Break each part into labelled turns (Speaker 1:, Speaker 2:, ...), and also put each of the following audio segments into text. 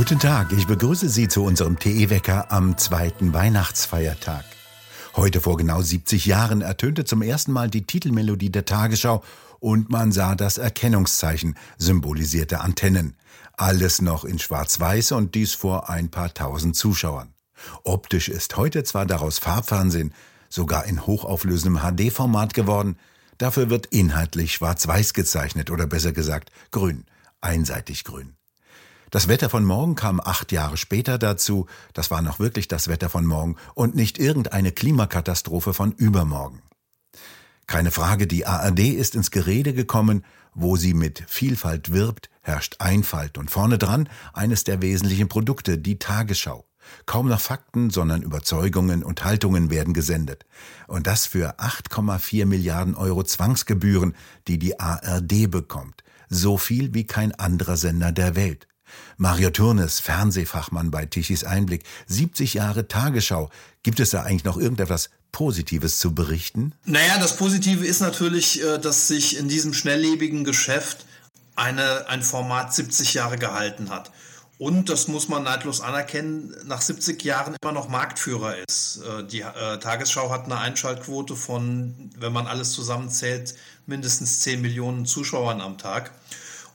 Speaker 1: Guten Tag, ich begrüße Sie zu unserem TE-Wecker am zweiten Weihnachtsfeiertag. Heute vor genau 70 Jahren ertönte zum ersten Mal die Titelmelodie der Tagesschau und man sah das Erkennungszeichen, symbolisierte Antennen. Alles noch in Schwarz-Weiß und dies vor ein paar tausend Zuschauern. Optisch ist heute zwar daraus Farbfernsehen, sogar in hochauflösendem HD-Format geworden, dafür wird inhaltlich Schwarz-Weiß gezeichnet oder besser gesagt grün, einseitig grün. Das Wetter von morgen kam acht Jahre später dazu, das war noch wirklich das Wetter von morgen und nicht irgendeine Klimakatastrophe von übermorgen. Keine Frage, die ARD ist ins Gerede gekommen, wo sie mit Vielfalt wirbt, herrscht Einfalt und vorne dran eines der wesentlichen Produkte, die Tagesschau. Kaum noch Fakten, sondern Überzeugungen und Haltungen werden gesendet. Und das für 8,4 Milliarden Euro Zwangsgebühren, die die ARD bekommt. So viel wie kein anderer Sender der Welt. Mario Turnes, Fernsehfachmann bei Tichys Einblick, 70 Jahre Tagesschau. Gibt es da eigentlich noch irgendetwas Positives zu berichten?
Speaker 2: Naja, das Positive ist natürlich, äh, dass sich in diesem schnelllebigen Geschäft eine, ein Format 70 Jahre gehalten hat. Und das muss man neidlos anerkennen, nach 70 Jahren immer noch Marktführer ist. Äh, die äh, Tagesschau hat eine Einschaltquote von, wenn man alles zusammenzählt, mindestens 10 Millionen Zuschauern am Tag.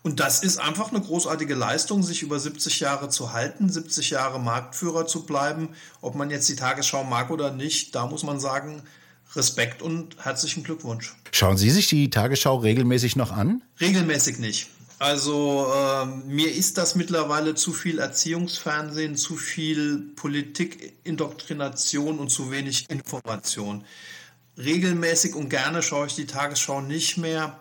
Speaker 2: Und das ist einfach eine großartige Leistung, sich über 70 Jahre zu halten, 70 Jahre Marktführer zu bleiben. Ob man jetzt die Tagesschau mag oder nicht, da muss man sagen, Respekt und herzlichen Glückwunsch.
Speaker 1: Schauen Sie sich die Tagesschau regelmäßig noch an?
Speaker 2: Regelmäßig nicht. Also äh, mir ist das mittlerweile zu viel Erziehungsfernsehen, zu viel Politikindoktrination und zu wenig Information. Regelmäßig und gerne schaue ich die Tagesschau nicht mehr.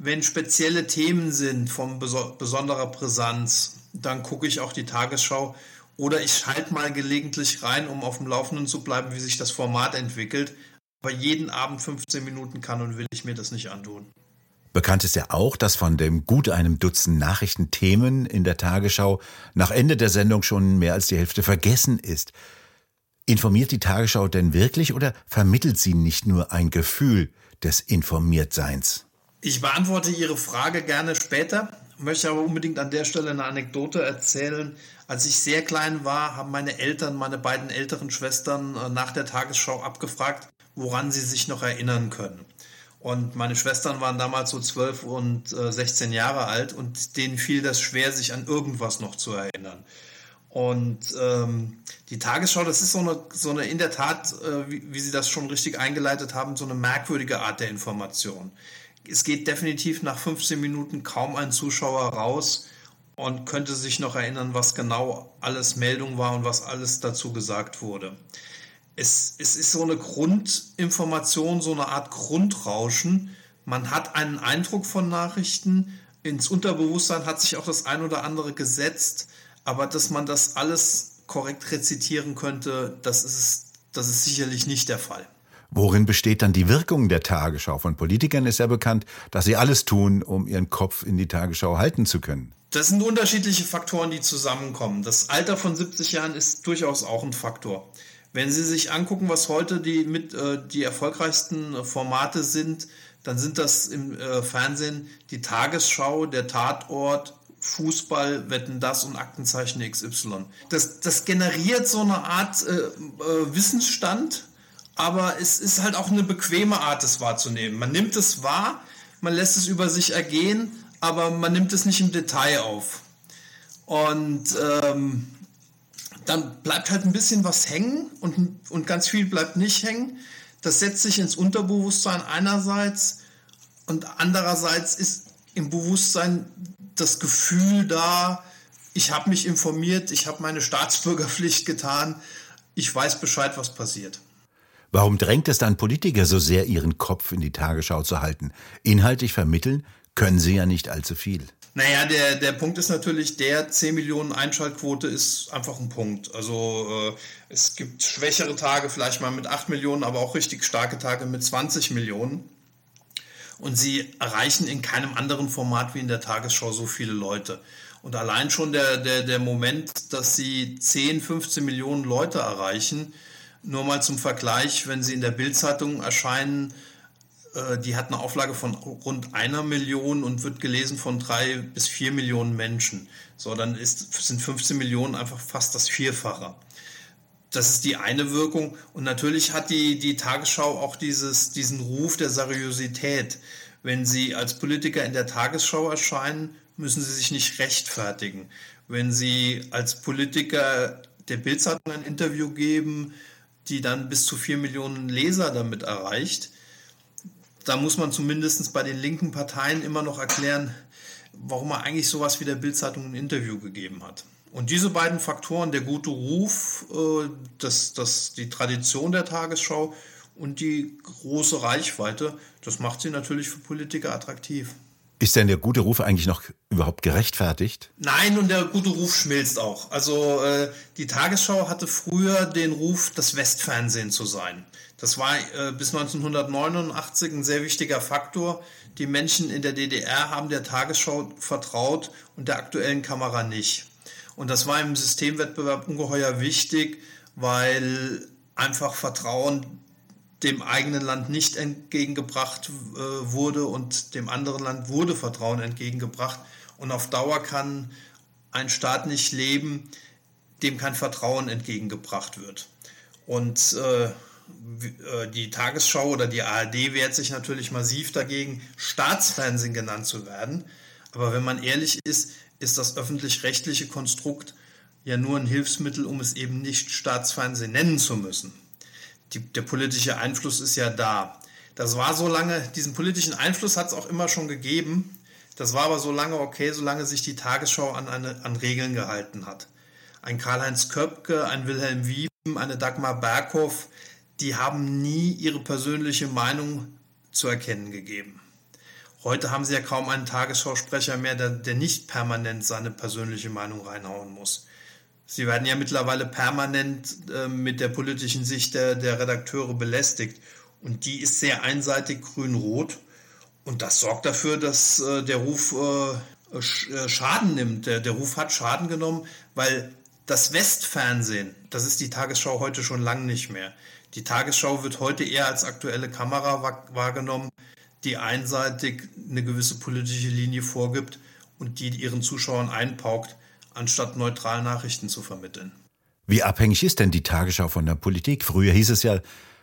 Speaker 2: Wenn spezielle Themen sind von besonderer Brisanz, dann gucke ich auch die Tagesschau oder ich schalte mal gelegentlich rein, um auf dem Laufenden zu bleiben, wie sich das Format entwickelt. Aber jeden Abend 15 Minuten kann und will ich mir das nicht antun.
Speaker 1: Bekannt ist ja auch, dass von dem gut einem Dutzend Nachrichtenthemen in der Tagesschau nach Ende der Sendung schon mehr als die Hälfte vergessen ist. Informiert die Tagesschau denn wirklich oder vermittelt sie nicht nur ein Gefühl des Informiertseins?
Speaker 2: Ich beantworte Ihre Frage gerne später, möchte aber unbedingt an der Stelle eine Anekdote erzählen. Als ich sehr klein war, haben meine Eltern, meine beiden älteren Schwestern äh, nach der Tagesschau abgefragt, woran sie sich noch erinnern können. Und meine Schwestern waren damals so 12 und 16 äh, Jahre alt und denen fiel das schwer, sich an irgendwas noch zu erinnern. Und ähm, die Tagesschau, das ist so eine, so eine in der Tat, äh, wie, wie Sie das schon richtig eingeleitet haben, so eine merkwürdige Art der Information es geht definitiv nach 15 Minuten kaum ein Zuschauer raus und könnte sich noch erinnern, was genau alles Meldung war und was alles dazu gesagt wurde. Es, es ist so eine Grundinformation, so eine Art Grundrauschen. Man hat einen Eindruck von Nachrichten. Ins Unterbewusstsein hat sich auch das ein oder andere gesetzt. Aber dass man das alles korrekt rezitieren könnte, das ist, das ist sicherlich nicht der Fall.
Speaker 1: Worin besteht dann die Wirkung der Tagesschau? Von Politikern ist ja bekannt, dass sie alles tun, um ihren Kopf in die Tagesschau halten zu können.
Speaker 2: Das sind unterschiedliche Faktoren, die zusammenkommen. Das Alter von 70 Jahren ist durchaus auch ein Faktor. Wenn Sie sich angucken, was heute die, mit, äh, die erfolgreichsten Formate sind, dann sind das im äh, Fernsehen die Tagesschau, der Tatort, Fußball, Wetten das und Aktenzeichen XY. Das, das generiert so eine Art äh, äh Wissensstand, aber es ist halt auch eine bequeme Art, es wahrzunehmen. Man nimmt es wahr, man lässt es über sich ergehen, aber man nimmt es nicht im Detail auf. Und ähm, dann bleibt halt ein bisschen was hängen und, und ganz viel bleibt nicht hängen. Das setzt sich ins Unterbewusstsein einerseits und andererseits ist im Bewusstsein das Gefühl da, ich habe mich informiert, ich habe meine Staatsbürgerpflicht getan, ich weiß Bescheid, was passiert.
Speaker 1: Warum drängt es dann Politiker so sehr, ihren Kopf in die Tagesschau zu halten? Inhaltlich vermitteln können sie ja nicht allzu viel.
Speaker 2: Naja, der, der Punkt ist natürlich, der 10 Millionen Einschaltquote ist einfach ein Punkt. Also äh, es gibt schwächere Tage, vielleicht mal mit 8 Millionen, aber auch richtig starke Tage mit 20 Millionen. Und sie erreichen in keinem anderen Format wie in der Tagesschau so viele Leute. Und allein schon der, der, der Moment, dass sie 10, 15 Millionen Leute erreichen, nur mal zum Vergleich, wenn sie in der Bildzeitung erscheinen, Äh, die hat eine Auflage von rund einer Million und wird gelesen von drei bis vier Millionen Menschen. So, dann ist, sind 15 Millionen einfach fast das Vierfache. Das ist die eine Wirkung. Und natürlich hat die, die Tagesschau auch dieses, diesen Ruf der Seriosität. Wenn Sie als Politiker in der Tagesschau erscheinen, müssen Sie sich nicht rechtfertigen. Wenn Sie als Politiker der Bildzeitung ein Interview geben, die dann bis zu vier Millionen Leser damit erreicht, da muss man zumindest bei den linken Parteien immer noch erklären, warum er eigentlich sowas wie der Bildzeitung ein Interview gegeben hat. Und diese beiden Faktoren, der gute Ruf, äh, das, das, die Tradition der Tagesschau und die große Reichweite, das macht sie natürlich für Politiker attraktiv.
Speaker 1: Ist denn der gute Ruf eigentlich noch überhaupt gerechtfertigt?
Speaker 2: Nein, und der gute Ruf schmilzt auch. Also äh, die Tagesschau hatte früher den Ruf, das Westfernsehen zu sein. Das war äh, bis 1989 ein sehr wichtiger Faktor. Die Menschen in der DDR haben der Tagesschau vertraut und der aktuellen Kamera nicht. Und das war im Systemwettbewerb ungeheuer wichtig, weil einfach Vertrauen dem eigenen Land nicht entgegengebracht äh, wurde und dem anderen Land wurde Vertrauen entgegengebracht. Und auf Dauer kann ein Staat nicht leben, dem kein Vertrauen entgegengebracht wird. Und äh, äh die Tagesschau oder die ARD wehrt sich natürlich massiv dagegen, Staatsfernsehen genannt zu werden. Aber wenn man ehrlich ist, ist das öffentlich-rechtliche Konstrukt ja nur ein Hilfsmittel, um es eben nicht Staatsfernsehen nennen zu müssen die, der politische Einfluss ist ja da. Das war so lange, diesen politischen Einfluss hat es auch immer schon gegeben. Das war aber so lange okay, solange sich die Tagesschau an, eine, an Regeln gehalten hat. Ein Karl-Heinz Köpke, ein Wilhelm Wieben, eine Dagmar Berghoff, die haben nie ihre persönliche Meinung zu erkennen gegeben. Heute haben sie ja kaum einen Tagesschausprecher mehr, der, der nicht permanent seine persönliche Meinung reinhauen muss. Sie werden ja mittlerweile permanent äh, mit der politischen Sicht der, der Redakteure belästigt. Und die ist sehr einseitig grün-rot. Und das sorgt dafür, dass äh, der Ruf äh, äh, Schaden nimmt. Der, der Ruf hat Schaden genommen, weil das Westfernsehen, das ist die Tagesschau heute schon lang nicht mehr. Die Tagesschau wird heute eher als aktuelle Kamera wahrgenommen, die einseitig eine gewisse politische Linie vorgibt und die ihren Zuschauern einpaukt anstatt neutral Nachrichten zu vermitteln.
Speaker 1: Wie abhängig ist denn die Tagesschau von der Politik? Früher hieß es ja,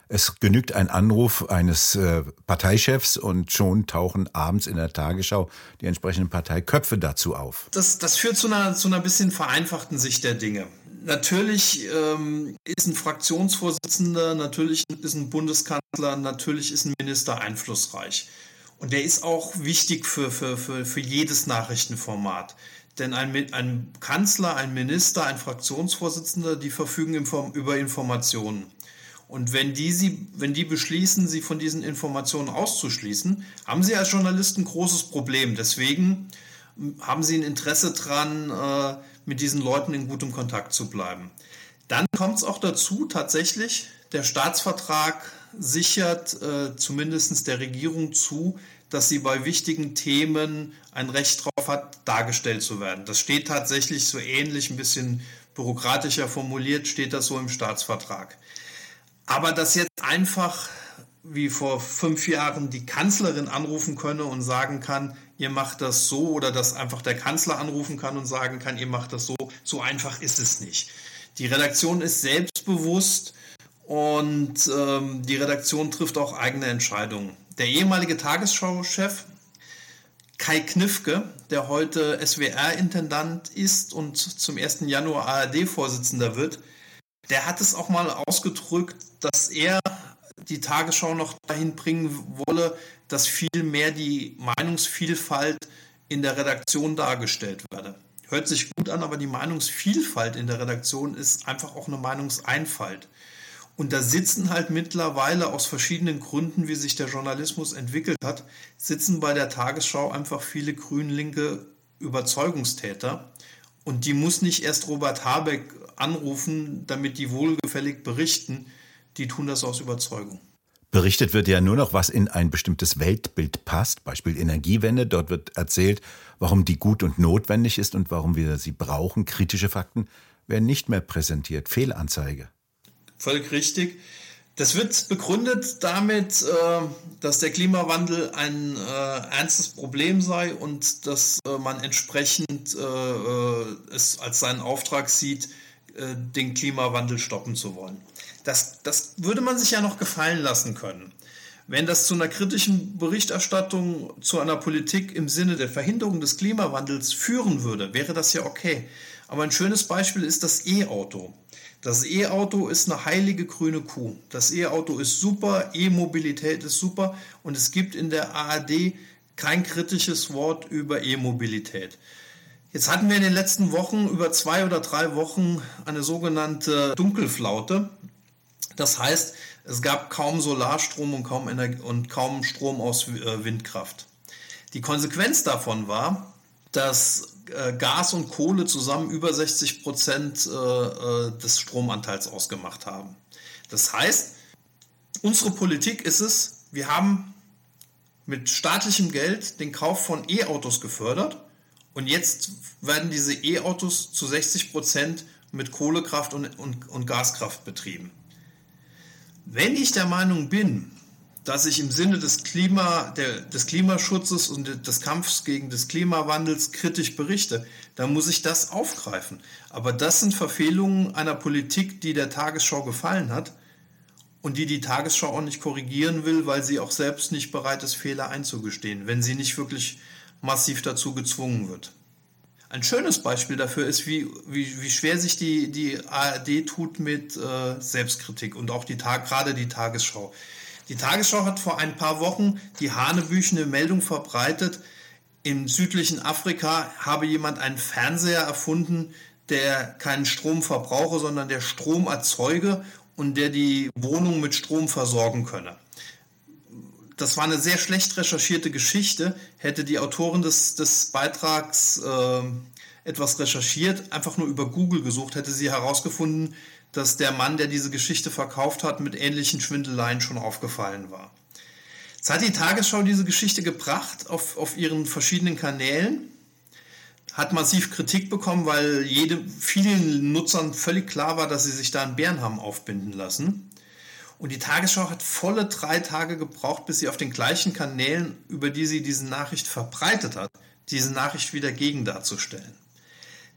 Speaker 1: es genügt ein Anruf eines äh, Parteichefs und schon tauchen abends in der Tagesschau die entsprechenden Parteiköpfe dazu auf.
Speaker 2: Das, das führt zu einer, zu einer bisschen vereinfachten Sicht der Dinge. Natürlich ähm, ist ein Fraktionsvorsitzender, natürlich ist ein Bundeskanzler, natürlich ist ein Minister einflussreich. Und der ist auch wichtig für, für, für, für jedes Nachrichtenformat. Denn ein, ein Kanzler, ein Minister, ein Fraktionsvorsitzender, die verfügen inform über Informationen. Und wenn die, sie, wenn die beschließen, sie von diesen Informationen auszuschließen, haben sie als Journalisten ein großes Problem. Deswegen hm, haben sie ein Interesse daran, äh, mit diesen Leuten in gutem Kontakt zu bleiben. Dann kommt es auch dazu, tatsächlich, der Staatsvertrag sichert äh, zumindest der Regierung zu, dass sie bei wichtigen Themen ein Recht darauf hat, dargestellt zu werden. Das steht tatsächlich so ähnlich, ein bisschen bürokratischer formuliert, steht das so im Staatsvertrag. Aber dass jetzt einfach wie vor fünf Jahren die Kanzlerin anrufen könne und sagen kann, ihr macht das so, oder dass einfach der Kanzler anrufen kann und sagen kann, ihr macht das so, so einfach ist es nicht. Die Redaktion ist selbstbewusst und ähm, die Redaktion trifft auch eigene Entscheidungen. Der ehemalige Tagesschau-Chef Kai Knifke, der heute SWR-Intendant ist und zum 1. Januar ARD-Vorsitzender wird, der hat es auch mal ausgedrückt, dass er die Tagesschau noch dahin bringen wolle, dass viel mehr die Meinungsvielfalt in der Redaktion dargestellt werde. Hört sich gut an, aber die Meinungsvielfalt in der Redaktion ist einfach auch eine Meinungseinfalt. Und da sitzen halt mittlerweile aus verschiedenen Gründen, wie sich der Journalismus entwickelt hat, sitzen bei der Tagesschau einfach viele grünlinke Überzeugungstäter. Und die muss nicht erst Robert Habeck anrufen, damit die wohlgefällig berichten. Die tun das aus Überzeugung.
Speaker 1: Berichtet wird ja nur noch, was in ein bestimmtes Weltbild passt. Beispiel Energiewende. Dort wird erzählt, warum die gut und notwendig ist und warum wir sie brauchen. Kritische Fakten werden nicht mehr präsentiert. Fehlanzeige.
Speaker 2: Völlig richtig. Das wird begründet damit, äh, dass der Klimawandel ein äh, ernstes Problem sei und dass äh, man entsprechend es als seinen Auftrag sieht, den Klimawandel stoppen zu wollen. Das, das würde man sich ja noch gefallen lassen können. Wenn das zu einer kritischen Berichterstattung zu einer Politik im Sinne der Verhinderung des Klimawandels führen würde, wäre das ja okay. Aber ein schönes Beispiel ist das E-Auto. Das E-Auto ist eine heilige grüne Kuh. Das E-Auto ist super, E-Mobilität ist super und es gibt in der ARD kein kritisches Wort über E-Mobilität. Jetzt hatten wir in den letzten Wochen, über zwei oder drei Wochen, eine sogenannte Dunkelflaute. Das heißt, es gab kaum Solarstrom und kaum, Energie und kaum Strom aus äh, Windkraft. Die Konsequenz davon war, dass Gas und Kohle zusammen über 60 Prozent äh, des Stromanteils ausgemacht haben. Das heißt, unsere Politik ist es, wir haben mit staatlichem Geld den Kauf von E-Autos gefördert und jetzt werden diese E-Autos zu 60 Prozent mit Kohlekraft und, und, und Gaskraft betrieben. Wenn ich der Meinung bin, dass ich im Sinne des, Klima, der, des Klimaschutzes und des Kampfs gegen des Klimawandels kritisch berichte, dann muss ich das aufgreifen. Aber das sind Verfehlungen einer Politik, die der Tagesschau gefallen hat und die die Tagesschau auch nicht korrigieren will, weil sie auch selbst nicht bereit ist, Fehler einzugestehen, wenn sie nicht wirklich massiv dazu gezwungen wird. Ein schönes Beispiel dafür ist, wie, wie, wie schwer sich die, die ARD tut mit äh, Selbstkritik und auch die gerade die Tagesschau. Die Tagesschau hat vor ein paar Wochen die hanebüchene Meldung verbreitet, im südlichen Afrika habe jemand einen Fernseher erfunden, der keinen Strom verbrauche, sondern der Strom erzeuge und der die Wohnung mit Strom versorgen könne das war eine sehr schlecht recherchierte Geschichte. Hätte die Autorin des, des Beitrags äh, etwas recherchiert, einfach nur über Google gesucht, hätte sie herausgefunden, dass der Mann, der diese Geschichte verkauft hat, mit ähnlichen Schwindeleien schon aufgefallen war. Jetzt hat die Tagesschau diese Geschichte gebracht auf, auf ihren verschiedenen Kanälen, hat massiv Kritik bekommen, weil jede, vielen Nutzern völlig klar war, dass sie sich da einen Bären haben aufbinden lassen. Und die Tagesschau hat volle drei Tage gebraucht, bis sie auf den gleichen Kanälen, über die sie diese Nachricht verbreitet hat, diese Nachricht wieder gegen darzustellen.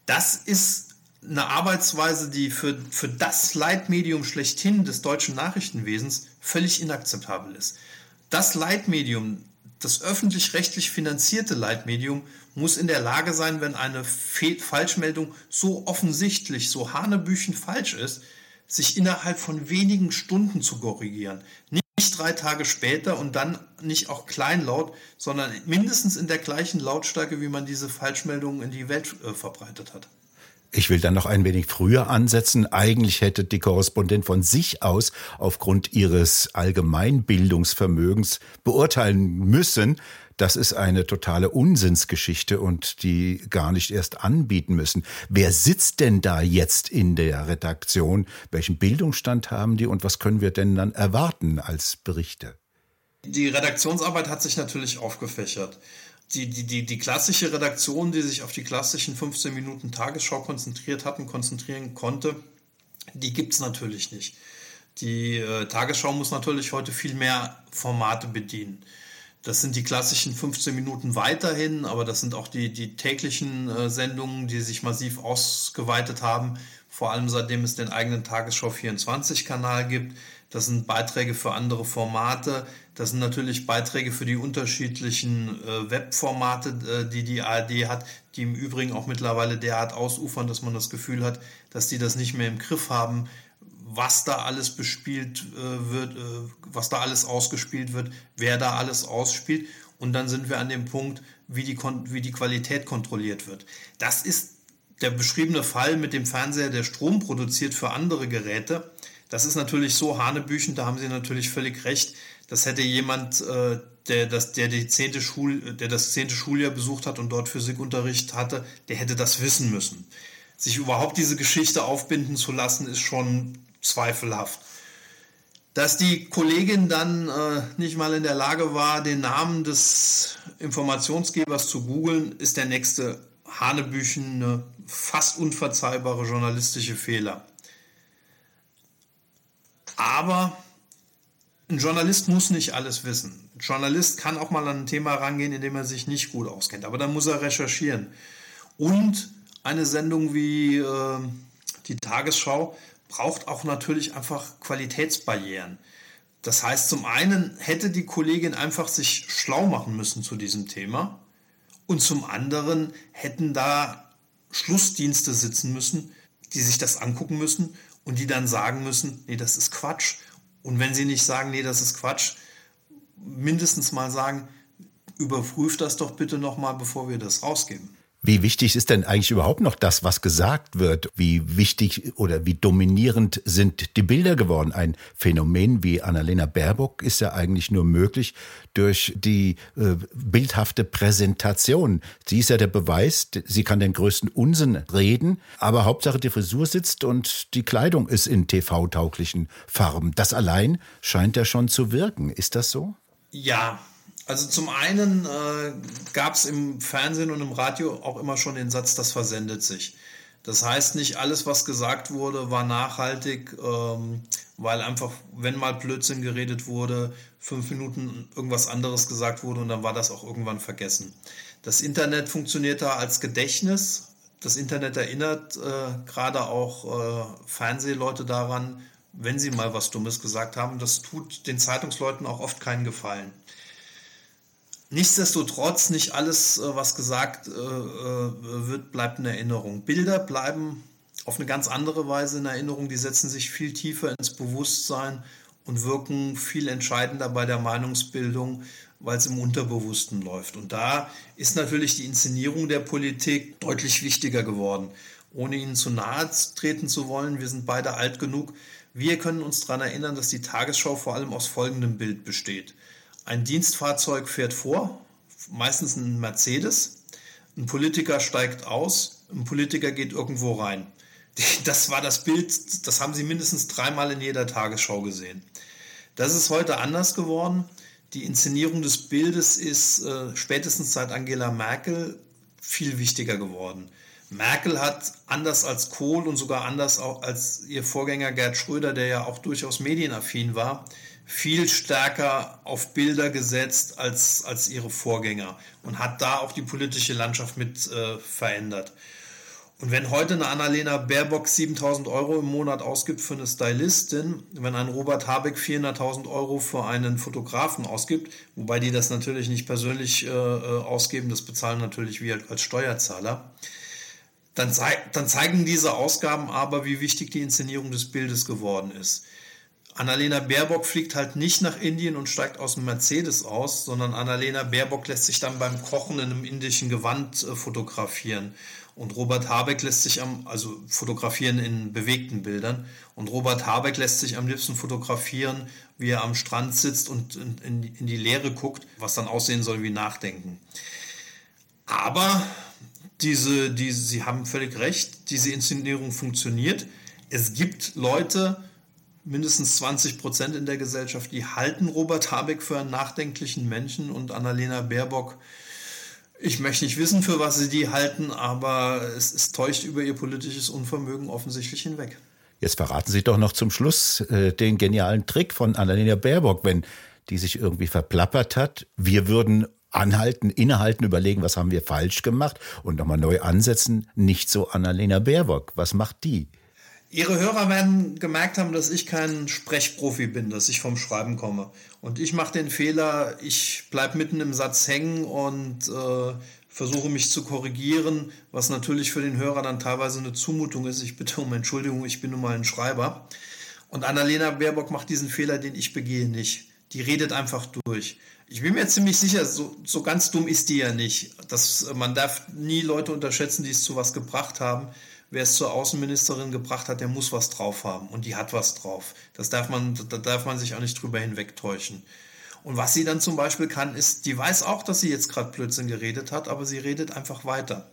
Speaker 2: Das ist eine Arbeitsweise, die für, für das Leitmedium schlechthin des deutschen Nachrichtenwesens völlig inakzeptabel ist. Das Leitmedium, das öffentlich-rechtlich finanzierte Leitmedium, muss in der Lage sein, wenn eine Fe Falschmeldung so offensichtlich, so hanebüchen falsch ist, sich innerhalb von wenigen Stunden zu korrigieren. Nicht drei Tage später und dann nicht auch kleinlaut, sondern mindestens in der gleichen Lautstärke, wie man diese Falschmeldungen in die Welt äh, verbreitet hat.
Speaker 1: Ich will dann noch ein wenig früher ansetzen. Eigentlich hätte die Korrespondent von sich aus aufgrund ihres Allgemeinbildungsvermögens beurteilen müssen, das ist eine totale Unsinnsgeschichte und die gar nicht erst anbieten müssen. Wer sitzt denn da jetzt in der Redaktion? Welchen Bildungsstand haben die und was können wir denn dann erwarten als Berichte?
Speaker 2: Die Redaktionsarbeit hat sich natürlich aufgefächert. Die, die, die, die klassische Redaktion, die sich auf die klassischen 15 Minuten Tagesschau konzentriert hat und konzentrieren konnte, die gibt es natürlich nicht. Die äh, Tagesschau muss natürlich heute viel mehr Formate bedienen. Das sind die klassischen 15 Minuten weiterhin, aber das sind auch die, die täglichen äh, Sendungen, die sich massiv ausgeweitet haben, vor allem seitdem es den eigenen Tagesschau 24-Kanal gibt. Das sind Beiträge für andere Formate. Das sind natürlich Beiträge für die unterschiedlichen äh, Webformate, äh, die die ARD hat, die im Übrigen auch mittlerweile derart ausufern, dass man das Gefühl hat, dass die das nicht mehr im Griff haben, was da alles bespielt äh, wird, äh, was da alles ausgespielt wird, wer da alles ausspielt. Und dann sind wir an dem Punkt, wie die, wie die Qualität kontrolliert wird. Das ist der beschriebene Fall mit dem Fernseher, der Strom produziert für andere Geräte. Das ist natürlich so hanebüchen, da haben Sie natürlich völlig recht. Das hätte jemand, äh, der das, der, die zehnte Schul, der das zehnte Schuljahr besucht hat und dort Physikunterricht hatte, der hätte das wissen müssen. Sich überhaupt diese Geschichte aufbinden zu lassen, ist schon zweifelhaft. Dass die Kollegin dann äh, nicht mal in der Lage war, den Namen des Informationsgebers zu googeln, ist der nächste hanebüchene, fast unverzeihbare journalistische Fehler. Aber ein Journalist muss nicht alles wissen. Ein Journalist kann auch mal an ein Thema rangehen, in dem er sich nicht gut auskennt. Aber dann muss er recherchieren. Und eine Sendung wie äh, die Tagesschau braucht auch natürlich einfach Qualitätsbarrieren. Das heißt, zum einen hätte die Kollegin einfach sich schlau machen müssen zu diesem Thema und zum anderen hätten da Schlussdienste sitzen müssen, die sich das angucken müssen und die dann sagen müssen, nee, das ist Quatsch. Und wenn sie nicht sagen, nee, das ist Quatsch, mindestens mal sagen, überprüft das doch bitte nochmal, bevor wir das rausgeben.
Speaker 1: Wie wichtig ist denn eigentlich überhaupt noch das, was gesagt wird? Wie wichtig oder wie dominierend sind die Bilder geworden? Ein Phänomen wie Annalena Baerbock ist ja eigentlich nur möglich durch die äh, bildhafte Präsentation. Sie ist ja der Beweis, sie kann den größten Unsinn reden, aber Hauptsache die Frisur sitzt und die Kleidung ist in TV-tauglichen Farben. Das allein scheint ja schon zu wirken. Ist das so?
Speaker 2: Ja, also zum einen äh, gab es im Fernsehen und im Radio auch immer schon den Satz, das versendet sich. Das heißt, nicht alles, was gesagt wurde, war nachhaltig, ähm, weil einfach, wenn mal Blödsinn geredet wurde, fünf Minuten irgendwas anderes gesagt wurde und dann war das auch irgendwann vergessen. Das Internet funktioniert da als Gedächtnis. Das Internet erinnert äh, gerade auch äh, Fernsehleute daran, wenn sie mal was Dummes gesagt haben. Das tut den Zeitungsleuten auch oft keinen Gefallen. Nichtsdestotrotz, nicht alles, äh, was gesagt äh, äh, wird, bleibt in Erinnerung. Bilder bleiben auf eine ganz andere Weise in Erinnerung. Die setzen sich viel tiefer ins Bewusstsein und wirken viel entscheidender bei der Meinungsbildung, weil es im Unterbewussten läuft. Und da ist natürlich die Inszenierung der Politik deutlich wichtiger geworden. Ohne Ihnen zu nahe treten zu wollen, wir sind beide alt genug. Wir können uns daran erinnern, dass die Tagesschau vor allem aus folgendem Bild besteht. Ein Dienstfahrzeug fährt vor, meistens ein Mercedes. Ein Politiker steigt aus, ein Politiker geht irgendwo rein. Das war das Bild, das haben Sie mindestens dreimal in jeder Tagesschau gesehen. Das ist heute anders geworden. Die Inszenierung des Bildes ist äh, spätestens seit Angela Merkel viel wichtiger geworden. Merkel hat anders als Kohl und sogar anders als ihr Vorgänger Gerd Schröder, der ja auch durchaus medienaffin war, viel stärker auf Bilder gesetzt als, als ihre Vorgänger und hat da auch die politische Landschaft mit äh, verändert. Und wenn heute eine Annalena Baerbock 7000 Euro im Monat ausgibt für eine Stylistin, wenn ein Robert Habeck 400.000 Euro für einen Fotografen ausgibt, wobei die das natürlich nicht persönlich äh, äh ausgeben, das bezahlen natürlich wir als Steuerzahler, dann, zei dann zeigen diese Ausgaben aber, wie wichtig die Inszenierung des Bildes geworden ist. Annalena Baerbock fliegt halt nicht nach Indien und steigt aus dem Mercedes aus, sondern Annalena Baerbock lässt sich dann beim Kochen in einem indischen Gewand äh, fotografieren. Und Robert Habeck lässt sich am, also fotografieren in bewegten Bildern. Und Robert Habeck lässt sich am liebsten fotografieren, wie er am Strand sitzt und in, in, die Leere guckt, was dann aussehen soll wie Nachdenken. Aber diese, diese, Sie haben völlig recht, diese Inszenierung funktioniert. Es gibt Leute, mindestens 20 Prozent in der Gesellschaft, die halten Robert Habeck für einen nachdenklichen Menschen und Annalena Baerbock, ich möchte nicht wissen, für was sie die halten, aber es, es täuscht über ihr politisches Unvermögen offensichtlich hinweg.
Speaker 1: Jetzt verraten Sie doch noch zum Schluss äh, den genialen Trick von Annalena Baerbock, wenn die sich irgendwie verplappert hat. Wir würden anhalten, innehalten, überlegen, was haben wir falsch gemacht und nochmal neu ansetzen. Nicht so Annalena Baerbock. Was macht die?
Speaker 2: Ihre Hörer werden gemerkt haben, dass ich kein Sprechprofi bin, dass ich vom Schreiben komme. Und ich mache den Fehler, ich bleibe mitten im Satz hängen und äh, versuche mich zu korrigieren, was natürlich für den Hörer dann teilweise eine Zumutung ist. Ich bitte um Entschuldigung, ich bin nun mal ein Schreiber. Und Annalena Baerbock macht diesen Fehler, den ich begehe, nicht. Die redet einfach durch. Ich bin mir ziemlich sicher, so, so ganz dumm ist die ja nicht. Das, man darf nie Leute unterschätzen, die es zu was gebracht haben wer es zur Außenministerin gebracht hat, der muss was drauf haben. Und die hat was drauf. Das darf man, da darf man sich auch nicht drüber hinwegtäuschen. Und was sie dann zum Beispiel kann, ist, die weiß auch, dass sie jetzt gerade Blödsinn geredet hat, aber sie redet einfach weiter.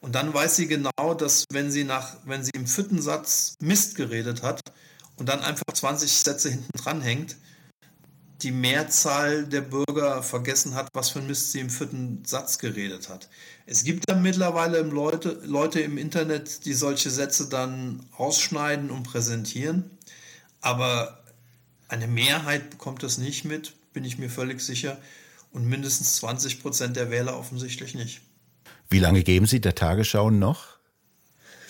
Speaker 2: Und dann weiß sie genau, dass wenn sie nach, wenn sie im vierten Satz Mist geredet hat und dann einfach 20 Sätze hinten dran hängt, die Mehrzahl der Bürger vergessen hat, was für ein Mist sie im vierten Satz geredet hat. Es gibt dann mittlerweile Leute, Leute im Internet, die solche Sätze dann ausschneiden und präsentieren, aber Eine Mehrheit bekommt das nicht mit, bin ich mir völlig sicher. Und mindestens 20 Prozent der Wähler offensichtlich nicht.
Speaker 1: Wie lange geben Sie der Tagesschau noch?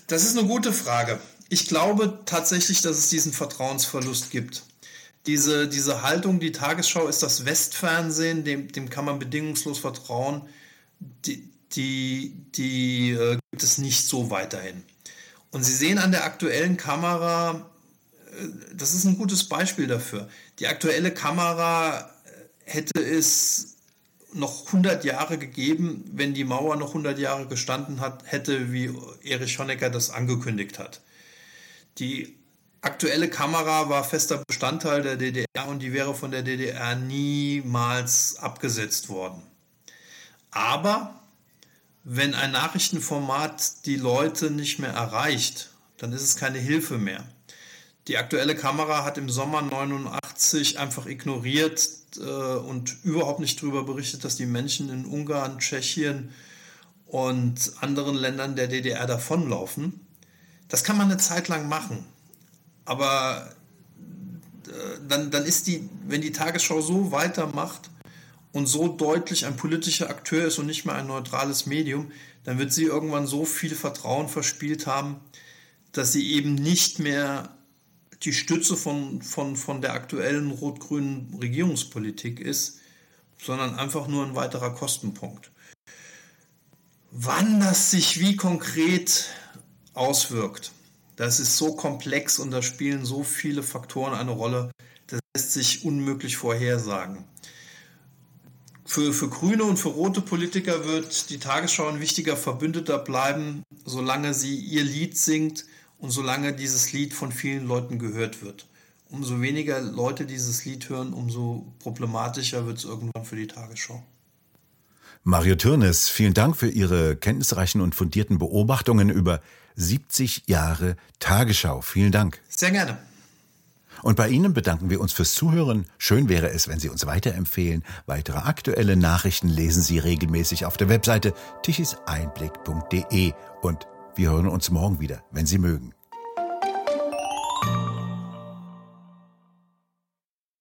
Speaker 2: Das ist eine gute Frage. Ich glaube tatsächlich, dass es diesen Vertrauensverlust gibt. Diese, diese Haltung, die Tagesschau ist das Westfernsehen, dem, dem kann man bedingungslos vertrauen, die, die, die äh, gibt es nicht so weiterhin. Und Sie sehen an der aktuellen Kamera, äh, das ist ein gutes Beispiel dafür. Die aktuelle Kamera äh, hätte es noch 100 Jahre gegeben, wenn die Mauer noch 100 Jahre gestanden hat, hätte, wie Erich Honecker das angekündigt hat. Die aktuelle Kamera war fester Bestandteil der DDR und die wäre von der DDR niemals abgesetzt worden. Aber wenn ein Nachrichtenformat die Leute nicht mehr erreicht, dann ist es keine Hilfe mehr. Die aktuelle Kamera hat im Sommer 89 einfach ignoriert äh, und überhaupt nicht darüber berichtet, dass die Menschen in Ungarn, Tschechien und anderen Ländern der DDR davonlaufen. Das kann man eine Zeit lang machen. Aber äh, dann, dann ist die, wenn die Tagesschau so weitermacht und so deutlich ein politischer Akteur ist und nicht mehr ein neutrales Medium, dann wird sie irgendwann so viel Vertrauen verspielt haben, dass sie eben nicht mehr die Stütze von, von, von der aktuellen rot-grünen Regierungspolitik ist, sondern einfach nur ein weiterer Kostenpunkt. Wann das sich wie konkret auswirkt, das ist so komplex und da spielen so viele Faktoren eine Rolle, das lässt sich unmöglich vorhersagen. Für, für grüne und für rote Politiker wird die Tagesschau ein wichtiger Verbündeter bleiben, solange sie ihr Lied singt und solange dieses Lied von vielen Leuten gehört wird. Umso weniger Leute dieses Lied hören, umso problematischer wird es irgendwann für die Tagesschau.
Speaker 1: Mario Türnes, vielen Dank für Ihre kenntnisreichen und fundierten Beobachtungen über 70 Jahre Tagesschau. Vielen Dank.
Speaker 2: Sehr gerne.
Speaker 1: Und bei Ihnen bedanken wir uns fürs Zuhören. Schön wäre es, wenn Sie uns weiterempfehlen. Weitere aktuelle Nachrichten lesen Sie regelmäßig auf der Webseite tichiseinblick.de und wir hören uns morgen wieder, wenn Sie mögen.